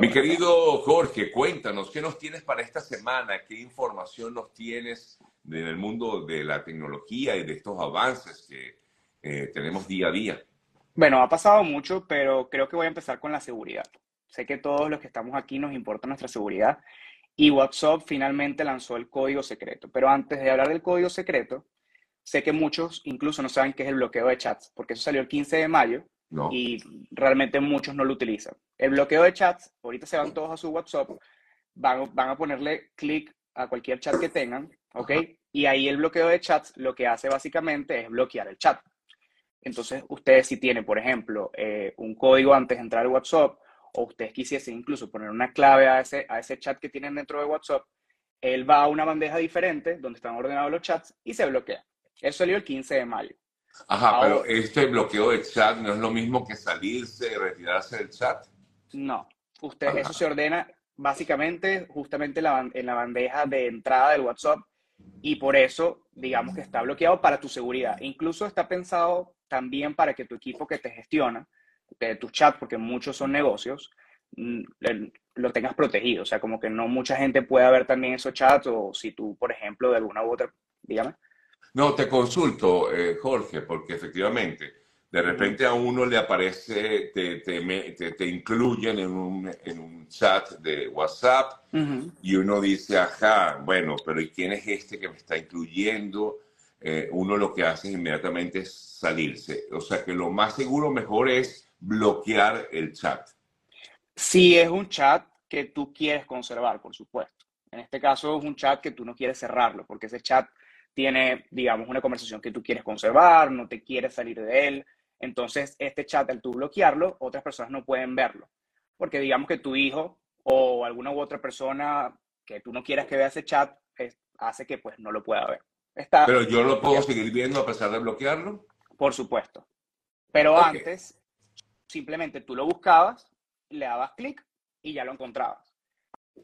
Mi querido Jorge, cuéntanos, ¿qué nos tienes para esta semana? ¿Qué información nos tienes en el mundo de la tecnología y de estos avances que eh, tenemos día a día? Bueno, ha pasado mucho, pero creo que voy a empezar con la seguridad. Sé que todos los que estamos aquí nos importa nuestra seguridad y WhatsApp finalmente lanzó el código secreto. Pero antes de hablar del código secreto, sé que muchos incluso no saben qué es el bloqueo de chats, porque eso salió el 15 de mayo y realmente muchos no lo utilizan. El bloqueo de chats, ahorita se van todos a su WhatsApp, van, van a ponerle clic a cualquier chat que tengan, ¿ok? Y ahí el bloqueo de chats lo que hace básicamente es bloquear el chat. Entonces, ustedes si tienen, por ejemplo, eh, un código antes de entrar al WhatsApp, o ustedes quisiesen incluso poner una clave a ese, a ese chat que tienen dentro de WhatsApp, él va a una bandeja diferente donde están ordenados los chats y se bloquea. Eso salió el 15 de mayo. Ajá, pero este bloqueo de chat no es lo mismo que salirse retirarse del chat. No, usted, eso se ordena básicamente justamente en la bandeja de entrada del WhatsApp y por eso, digamos que está bloqueado para tu seguridad. Incluso está pensado también para que tu equipo que te gestiona, de tu chat, porque muchos son negocios, mm, lo tengas protegido. O sea, como que no mucha gente pueda ver también esos chats o si tú, por ejemplo, de alguna u otra, dígame. No, te consulto, eh, Jorge, porque efectivamente, de repente a uno le aparece, te, te, te, incluyen en un, en un, chat de WhatsApp y uno dice, ajá, bueno, pero ¿y quién es este que me está incluyendo? Eh, uno lo que hace inmediatamente es salirse. O sea que lo más seguro, mejor es bloquear el chat. Si es un chat que tú quieres conservar, por supuesto. En este caso es un chat que tú no quieres cerrarlo, porque ese chat tiene, digamos, una conversación que tú quieres conservar, no te quieres salir de él. Entonces, este chat, al tú bloquearlo, otras personas no pueden verlo. Porque digamos que tu hijo o alguna u otra persona que tú no quieras que vea ese chat, hace que pues no lo pueda ver. Está Pero yo lo puedo seguir viendo a pesar de bloquearlo. Por supuesto. Pero antes, simplemente tú lo buscabas, le dabas clic y ya lo encontrabas.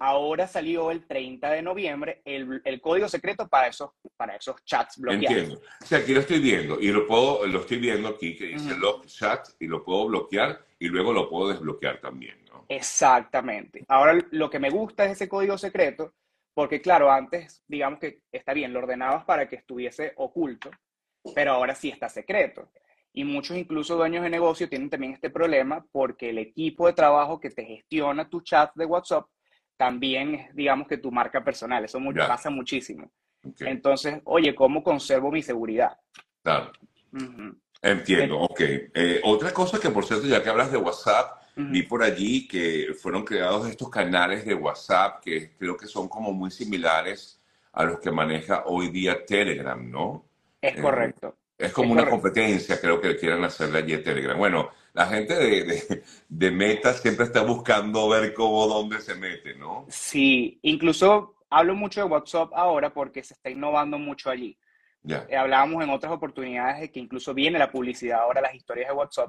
Ahora salió el 30 de noviembre el, el, código secreto para esos, para esos chats bloqueados. Entiendo. O sea, aquí lo estoy viendo y lo, puedo, lo estoy viendo aquí que dice lock chat y lo puedo bloquear y luego lo puedo desbloquear también, ¿no? Exactamente. Ahora lo que me gusta es ese código secreto porque, claro, antes, digamos que está bien, lo ordenabas para que estuviese oculto, pero ahora sí está secreto. Y muchos, incluso dueños de negocio, tienen también este problema porque el equipo de trabajo que te gestiona tu chat de WhatsApp también es, digamos que tu marca personal. Eso pasa muchísimo. Entonces, oye, ¿cómo conservo mi seguridad? Claro. Entiendo, ok. Eh, otra cosa que, por cierto, ya que hablas de WhatsApp, vi por allí que fueron creados estos canales de WhatsApp que creo que son como muy similares a los que maneja hoy día Telegram, ¿no? Es eh, correcto. Es como una competencia, creo que quieren hacerle allí a Telegram. Bueno, la gente de, de, Meta siempre está buscando ver cómo, dónde se mete, ¿no? Sí, incluso hablo mucho de WhatsApp ahora porque se está innovando mucho allí. Ya. Eh, hablábamos en otras oportunidades de que incluso viene la publicidad ahora, las historias de WhatsApp.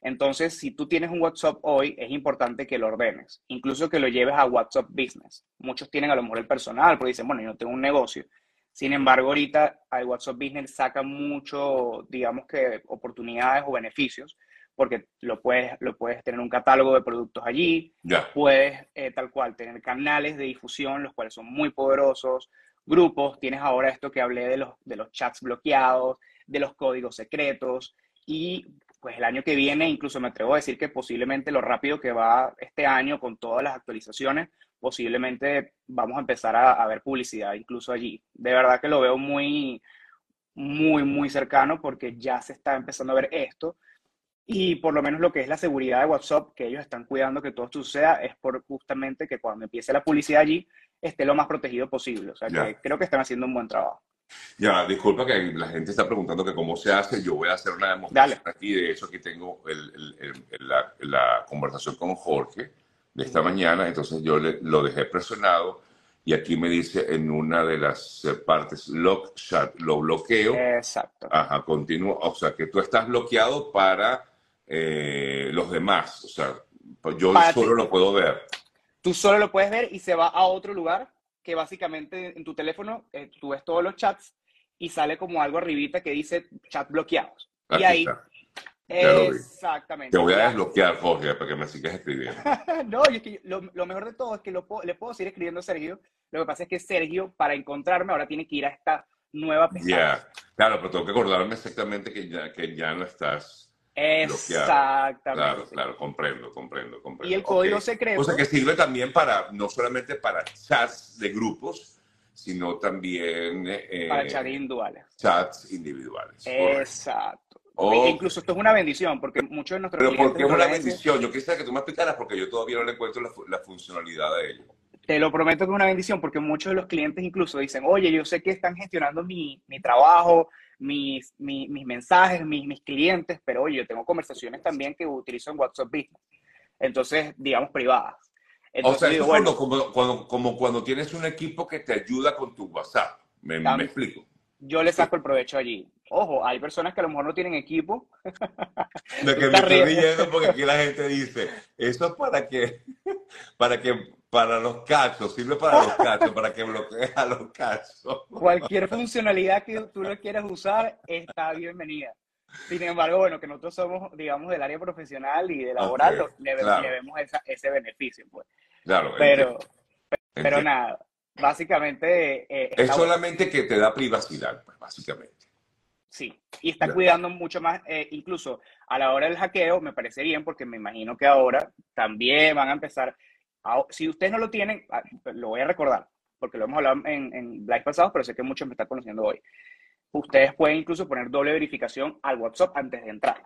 Entonces, si tú tienes un WhatsApp hoy, es importante que lo ordenes, incluso que lo lleves a WhatsApp Business. Muchos tienen a lo mejor el personal, porque dicen, bueno, yo no tengo un negocio. Sin embargo, ahorita al WhatsApp Business saca mucho, digamos que, oportunidades o beneficios porque lo puedes, lo puedes tener un catálogo de productos allí, puedes eh, tal cual tener canales de difusión, los cuales son muy poderosos, grupos, tienes ahora esto que hablé de los, de los chats bloqueados, de los códigos secretos, y pues el año que viene, incluso me atrevo a decir que posiblemente lo rápido que va este año con todas las actualizaciones, posiblemente vamos a empezar a, a ver publicidad incluso allí. De verdad que lo veo muy, muy, muy cercano porque ya se está empezando a ver esto y por lo menos lo que es la seguridad de WhatsApp, que ellos están cuidando que todo esto suceda, es por justamente que cuando empiece la publicidad allí esté lo más protegido posible. O sea, que creo que están haciendo un buen trabajo. Ya, disculpa que la gente está preguntando que cómo se hace. Yo voy a hacer una demostración aquí de eso. Aquí tengo la, la, conversación con Jorge de esta mañana. Entonces yo le, lo dejé presionado y aquí me dice en una de las eh, partes lock chat, lo bloqueo. Exacto. Ajá, continúo. O sea, que tú estás bloqueado para eh, los demás. O sea, pues yo solo lo puedo ver. Tú solo lo puedes ver y se va a otro lugar que básicamente en tu teléfono eh, tú ves todos los chats y sale como algo arribita que dice chat bloqueados. y ahí Exactamente. Te voy a desbloquear, Jorge, para que me sigas escribiendo. no, es que lo, mejor de todo es que lo, le puedo seguir escribiendo a Sergio. Lo que pasa es que Sergio, para encontrarme, ahora tiene que ir a esta nueva pestaña. Ya, claro, pero tengo que acordarme exactamente que ya, que ya no estás Exactamente. Claro, claro, comprendo, comprendo, comprendo. Y el código secreto. O sea que sirve también para, no solamente para chats de grupos, sino también... Eh, para chats individuales. Chats individuales. Exacto. Incluso esto es una bendición, porque muchos de nuestros Pero ¿por qué es una bendición? Yo quisiera que tú me explicaras, porque yo todavía no le encuentro la, la funcionalidad de ello. Te lo prometo que es una bendición, porque muchos de los clientes incluso dicen, oye, yo sé que están gestionando mi, mi trabajo, mis, mis, mis mensajes, mis, mis clientes, pero oye, yo tengo conversaciones también que utilizo en WhatsApp Business. Entonces, digamos, privadas. o sea, es como, cuando, como cuando tienes un equipo que te ayuda con tu WhatsApp. Me, me explico. Yo le saco el provecho allí. Ojo, hay personas que a lo mejor no tienen equipo. Lo que me estoy riendo porque aquí la gente dice, eso es para que, para que para los cachos, sirve para los cachos, para que bloquees a los cachos. Cualquier funcionalidad que tú lo quieras usar está bienvenida. Sin embargo, bueno, que nosotros somos, digamos, del área profesional y de laboral, le, vemos ese beneficio, pues. Claro. Pero, pero nada, básicamente... Eh, es solamente que te da privacidad, pues, básicamente. Sí, y está cuidando mucho más, eh, incluso a la hora del hackeo, me parece bien, porque me imagino que ahora también van a empezar si ustedes no lo tienen, ah, lo voy a recordar, porque lo hemos hablado en, en live pasados, pero sé que muchos me están conociendo hoy. Ustedes pueden incluso poner doble verificación al WhatsApp antes de entrar.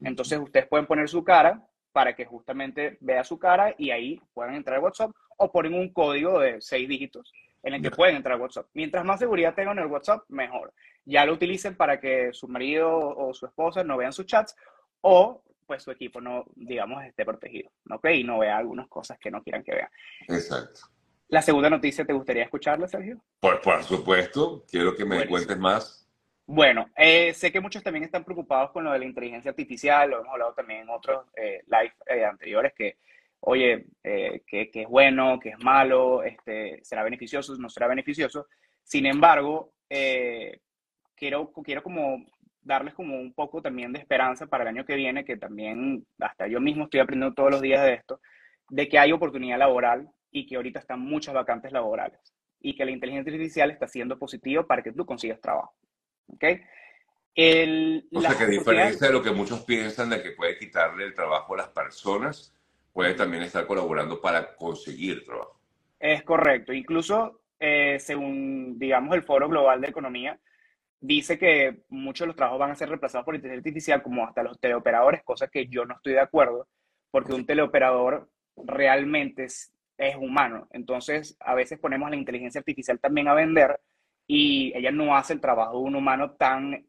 Entonces, ustedes pueden poner su cara para que justamente vea su cara y ahí puedan entrar al WhatsApp o ponen un código de seis dígitos en el que pueden entrar al WhatsApp. Mientras más seguridad tengan en el WhatsApp, mejor. Ya lo utilicen para que su marido o su esposa no vean sus chats o pues su equipo no, digamos, esté protegido, ¿ok? Y no vea algunas cosas que no quieran que vean. Exacto. La segunda noticia, ¿te gustaría escucharla, Sergio? Por, por supuesto, quiero que me cuentes más. Bueno, eh, sé que muchos también están preocupados con lo de la inteligencia artificial, lo hemos hablado también en otros eh, live eh, anteriores, que, oye, que, que, es bueno, que es malo, este, será beneficioso, no será beneficioso. Sin embargo, quiero, quiero como darles como un poco también de esperanza para el año que viene, que también hasta yo mismo estoy aprendiendo todos los días de esto, de que hay oportunidad laboral y que ahorita están muchas vacantes laborales y que la inteligencia artificial está siendo positivo para que tú consigas trabajo. ¿Ok? El, o sea, que a diferencia de lo que muchos piensan de que puede quitarle el trabajo a las personas, puede también estar colaborando para conseguir trabajo. Es correcto. Incluso, eh, según, digamos, el Foro Global de Economía, dice que muchos de los trabajos van a ser reemplazados por inteligencia artificial, como hasta los teleoperadores, cosa que yo no estoy de acuerdo, porque un teleoperador realmente es, humano. Entonces, a veces ponemos la inteligencia artificial también a vender y ella no hace el trabajo de un humano tan,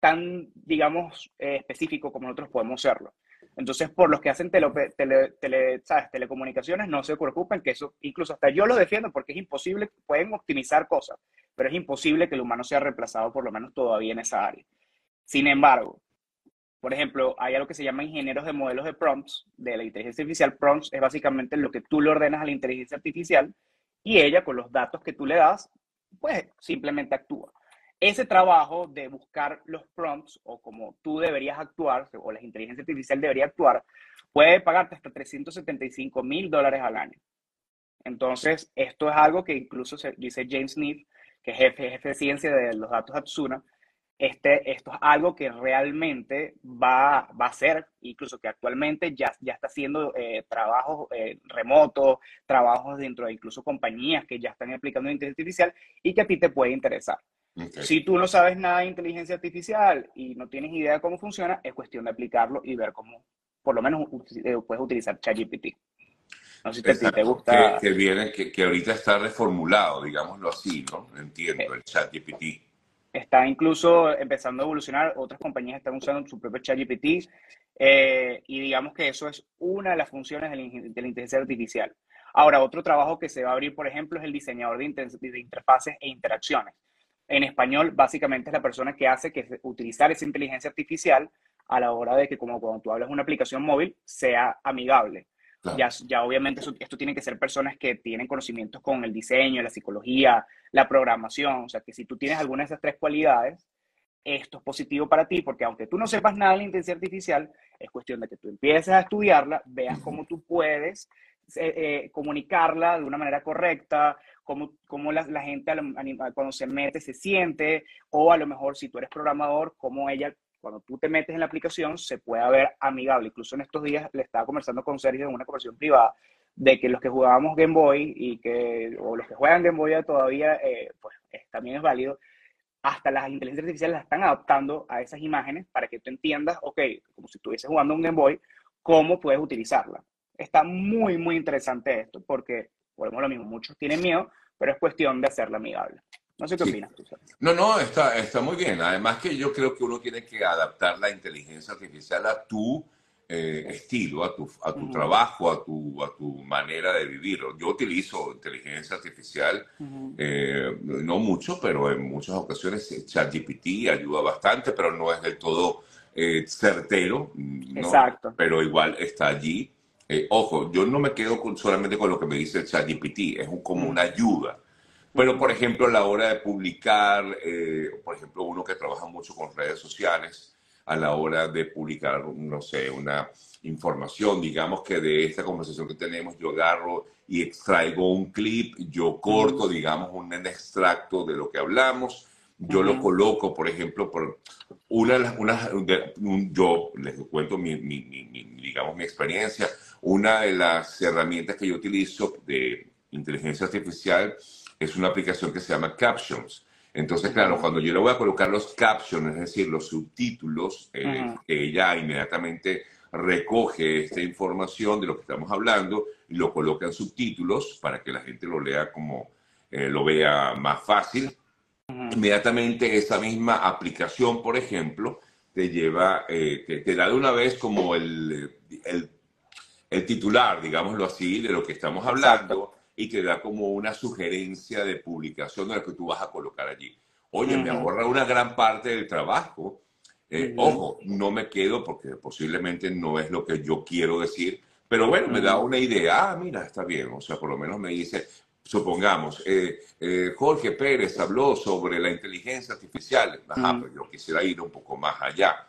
tan digamos, eh, específico como nosotros podemos serlo. Entonces, por los que hacen tele, tele, ¿sabes? telecomunicaciones, no se preocupen, que eso, incluso hasta yo lo defiendo porque es imposible, pueden optimizar cosas, pero es imposible que el humano sea reemplazado por lo menos todavía en esa área. Sin embargo, por ejemplo, hay algo que se llama ingenieros de modelos de prompts, de la inteligencia artificial. Prompts es básicamente lo que tú le ordenas a la inteligencia artificial y ella, con los datos que tú le das, pues simplemente actúa. Ese trabajo de buscar los prompts o como tú deberías actuar, o la inteligencia artificial debería actuar, puede pagarte hasta 375 mil dólares al año. Entonces, esto es algo que incluso dice James Smith, que es jefe, jefe de ciencia de los datos Atsuna, este, esto es algo que realmente va, va a ser, incluso que actualmente ya, ya está haciendo eh, trabajos eh, remotos, trabajos dentro de incluso compañías que ya están aplicando inteligencia artificial y que a ti te puede interesar. Si tú no sabes nada de inteligencia artificial y no tienes idea de cómo funciona, es cuestión de aplicarlo y ver cómo, por lo menos, eh, puedes utilizar ChatGPT. No sé si te, gusta. Que, viene, que, que, ahorita está reformulado, digámoslo así, ¿no? Entiendo, eh, el ChatGPT. Está incluso empezando a evolucionar, otras compañías están usando su propio ChatGPT, eh, y digamos que eso es una de las funciones de la, inteligencia artificial. Ahora, otro trabajo que se va a abrir, por ejemplo, es el diseñador de, de interfaces e interacciones. En español, básicamente es la persona que hace que utilizar esa inteligencia artificial a la hora de que, como cuando tú hablas de una aplicación móvil, sea amigable. Ya, ya obviamente esto tiene que ser personas que tienen conocimientos con el diseño, la psicología, la programación. O sea, que si tú tienes alguna de esas tres cualidades, esto es positivo para ti, porque aunque tú no sepas nada de la inteligencia artificial, es cuestión de que tú empieces a estudiarla, veas cómo tú puedes eh, eh, comunicarla de una manera correcta, cómo, cómo la, la, gente cuando se mete se siente, o a lo mejor si tú eres programador, cómo ella, cuando tú te metes en la aplicación, se pueda ver amigable. Incluso en estos días le estaba conversando con Sergio en una conversación privada de que los que jugábamos Game Boy y que, o los que juegan Game Boy todavía, eh, pues también es válido, hasta las inteligencias artificiales las están adaptando a esas imágenes para que tú entiendas, ok, como si estuvieses jugando un Game Boy, cómo puedes utilizarla. Está muy, muy interesante esto, porque, volvemos lo mismo, muchos tienen miedo, pero es cuestión de hacerla amigable. No sé qué opinas tú. No, no, está, está muy bien. Además que yo creo que uno tiene que adaptar la inteligencia artificial a tu eh, estilo, a tu, a tu trabajo, a tu, a tu manera de vivir. Yo utilizo inteligencia artificial, eh, no mucho, pero en muchas ocasiones eh, ChatGPT ayuda bastante, pero no es del todo certero. Exacto. Pero igual está allí. ojo, yo no me quedo solamente con lo que me dice ChatGPT, es un, como una ayuda. Pero, por ejemplo, a la hora de publicar, por ejemplo, uno que trabaja mucho con redes sociales, a la hora de publicar, no sé, una información. Digamos que de esta conversación que tenemos yo agarro y extraigo un clip, yo corto, digamos, un extracto de lo que hablamos, yo lo coloco, por ejemplo, por una de las, una, yo les cuento mi, mi, digamos, mi experiencia, una de las herramientas que yo utilizo de inteligencia artificial es una aplicación que se llama Captions. Entonces, claro, cuando yo le voy a colocar los captions, es decir, los subtítulos, eh, ella inmediatamente recoge esta información de lo que estamos hablando y lo coloca en subtítulos para que la gente lo lea como eh, lo vea más fácil. Inmediatamente esa misma aplicación, por ejemplo, te lleva, eh, te, da de una vez como el, el, titular, digámoslo así, de lo que estamos hablando y te da como una sugerencia de publicación de lo que tú vas a colocar allí. Oye, me ahorra una gran parte del trabajo. Eh, ojo, no me quedo porque posiblemente no es lo que yo quiero decir, pero bueno, me da una idea. Ah, mira, está bien. O sea, por lo menos me dice, supongamos, eh, eh, Jorge Pérez habló sobre la inteligencia artificial. Ajá, pero yo quisiera ir un poco más allá.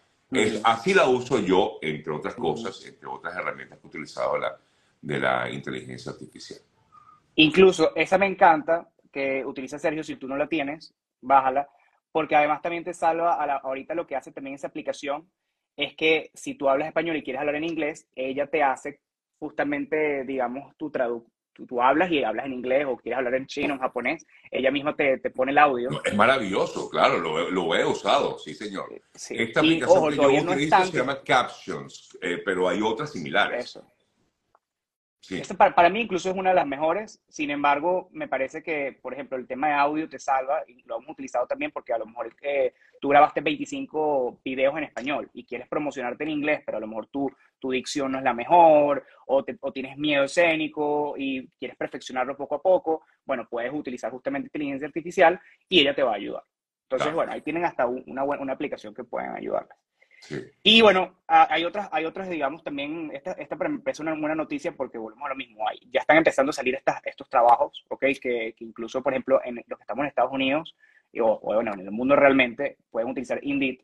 así la uso yo, entre otras cosas, entre otras herramientas que he utilizado la, de la inteligencia artificial. Incluso esa me encanta que utiliza Sergio, si tú no la tienes, bájala, porque además también te salva, a la, ahorita lo que hace también esa aplicación es que si tú hablas español y quieres hablar en inglés, ella te hace justamente, digamos, tu traducción. Tú, hablas y hablas en inglés o quieres hablar en chino, en japonés, ella misma te, te pone el audio. es maravilloso, claro, lo, lo, he usado, sí, señor. Esta aplicación que yo utilizo se llama Captions, eh, pero hay otras similares. Eso. Para, para, mí incluso es una de las mejores, sin embargo, me parece que, por ejemplo, el tema de audio te salva y lo hemos utilizado también porque a lo mejor eh, tú grabaste 25 videos en español y quieres promocionarte en inglés, pero a lo mejor tu, tu dicción no es la mejor o, o, tienes miedo escénico y quieres perfeccionarlo poco a poco, bueno, puedes utilizar justamente inteligencia artificial y ella te va a ayudar. Entonces, bueno, ahí tienen hasta una, una aplicación que pueden ayudarles. Y bueno, hay otras, hay otras, digamos, también, esta, esta es una buena noticia porque volvemos a lo mismo, hay, ya están empezando a salir estas, estos trabajos, ¿ok? Que, incluso, por ejemplo, en los que estamos en Estados Unidos, o, bueno, en el mundo realmente, pueden utilizar Indeed,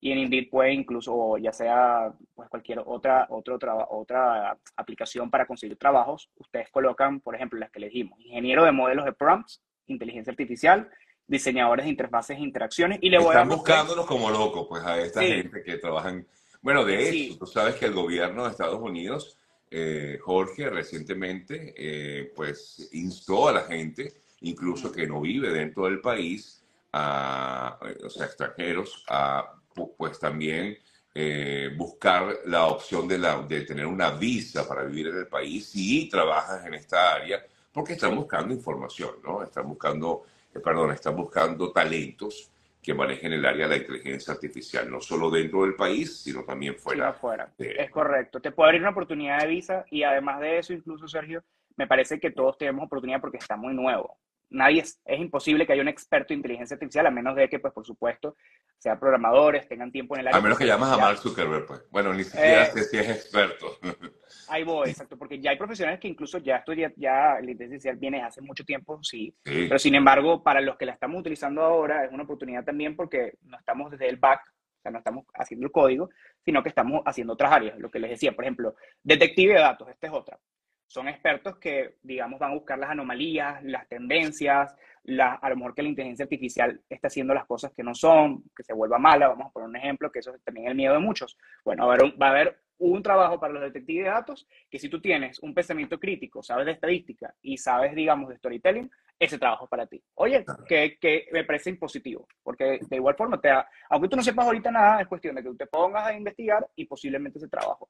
y en Indeed puede incluso, ya sea pues cualquier otra, otra, otra aplicación para conseguir trabajos, ustedes colocan, por ejemplo, las que les dijimos, ingeniero de modelos de prompts, inteligencia artificial, diseñadores de interfaces e interacciones. Y le voy Están buscándonos como locos, pues, a esta gente que trabajan. Bueno, de hecho, tú sabes que el gobierno de Estados Unidos, eh, Jorge, recientemente, eh, pues, instó a la gente, incluso que no vive dentro del país, a, o sea, extranjeros, a, pues, también eh, buscar la opción de, la, de tener una visa para vivir en el país si trabajas en esta área, porque están buscando información, ¿no? Están buscando eh, perdón, están buscando talentos que manejen el área de la inteligencia artificial, no solo dentro del país, sino también fuera. Es correcto. Te puede abrir una oportunidad de visa y además de eso, incluso, Sergio, me parece que todos tenemos oportunidad porque está muy nuevo. Nadie es, es imposible que haya un experto en inteligencia artificial, a menos de que, pues, por supuesto, sean programadores, tengan tiempo en el área. A menos que llamas a Mark Zuckerberg, pues. Bueno, ni siquiera eh, sé si es experto. Ahí voy, exacto, porque ya hay profesionales que incluso ya esto ya, la inteligencia artificial viene hace mucho tiempo, sí, pero sin embargo, para los que la estamos utilizando ahora es una oportunidad también porque no estamos desde el back, o sea, no estamos haciendo el código, sino que estamos haciendo otras áreas, lo que les decía, por ejemplo, detective de datos, esta es otra. Son expertos que, digamos, van a buscar las anomalías, las tendencias, la, a lo mejor que la inteligencia artificial está haciendo las cosas que no son, que se vuelva mala, vamos a poner un ejemplo, que eso es también el miedo de muchos. Bueno, va a haber, va a haber un trabajo para los detectives de datos que si tú tienes un pensamiento crítico, sabes de estadística y sabes, digamos, de storytelling, ese trabajo es para ti. Oye, que, que me parece impositivo, porque de igual forma, te aunque tú no sepas ahorita nada, es cuestión de que tú te pongas a investigar y posiblemente ese trabajo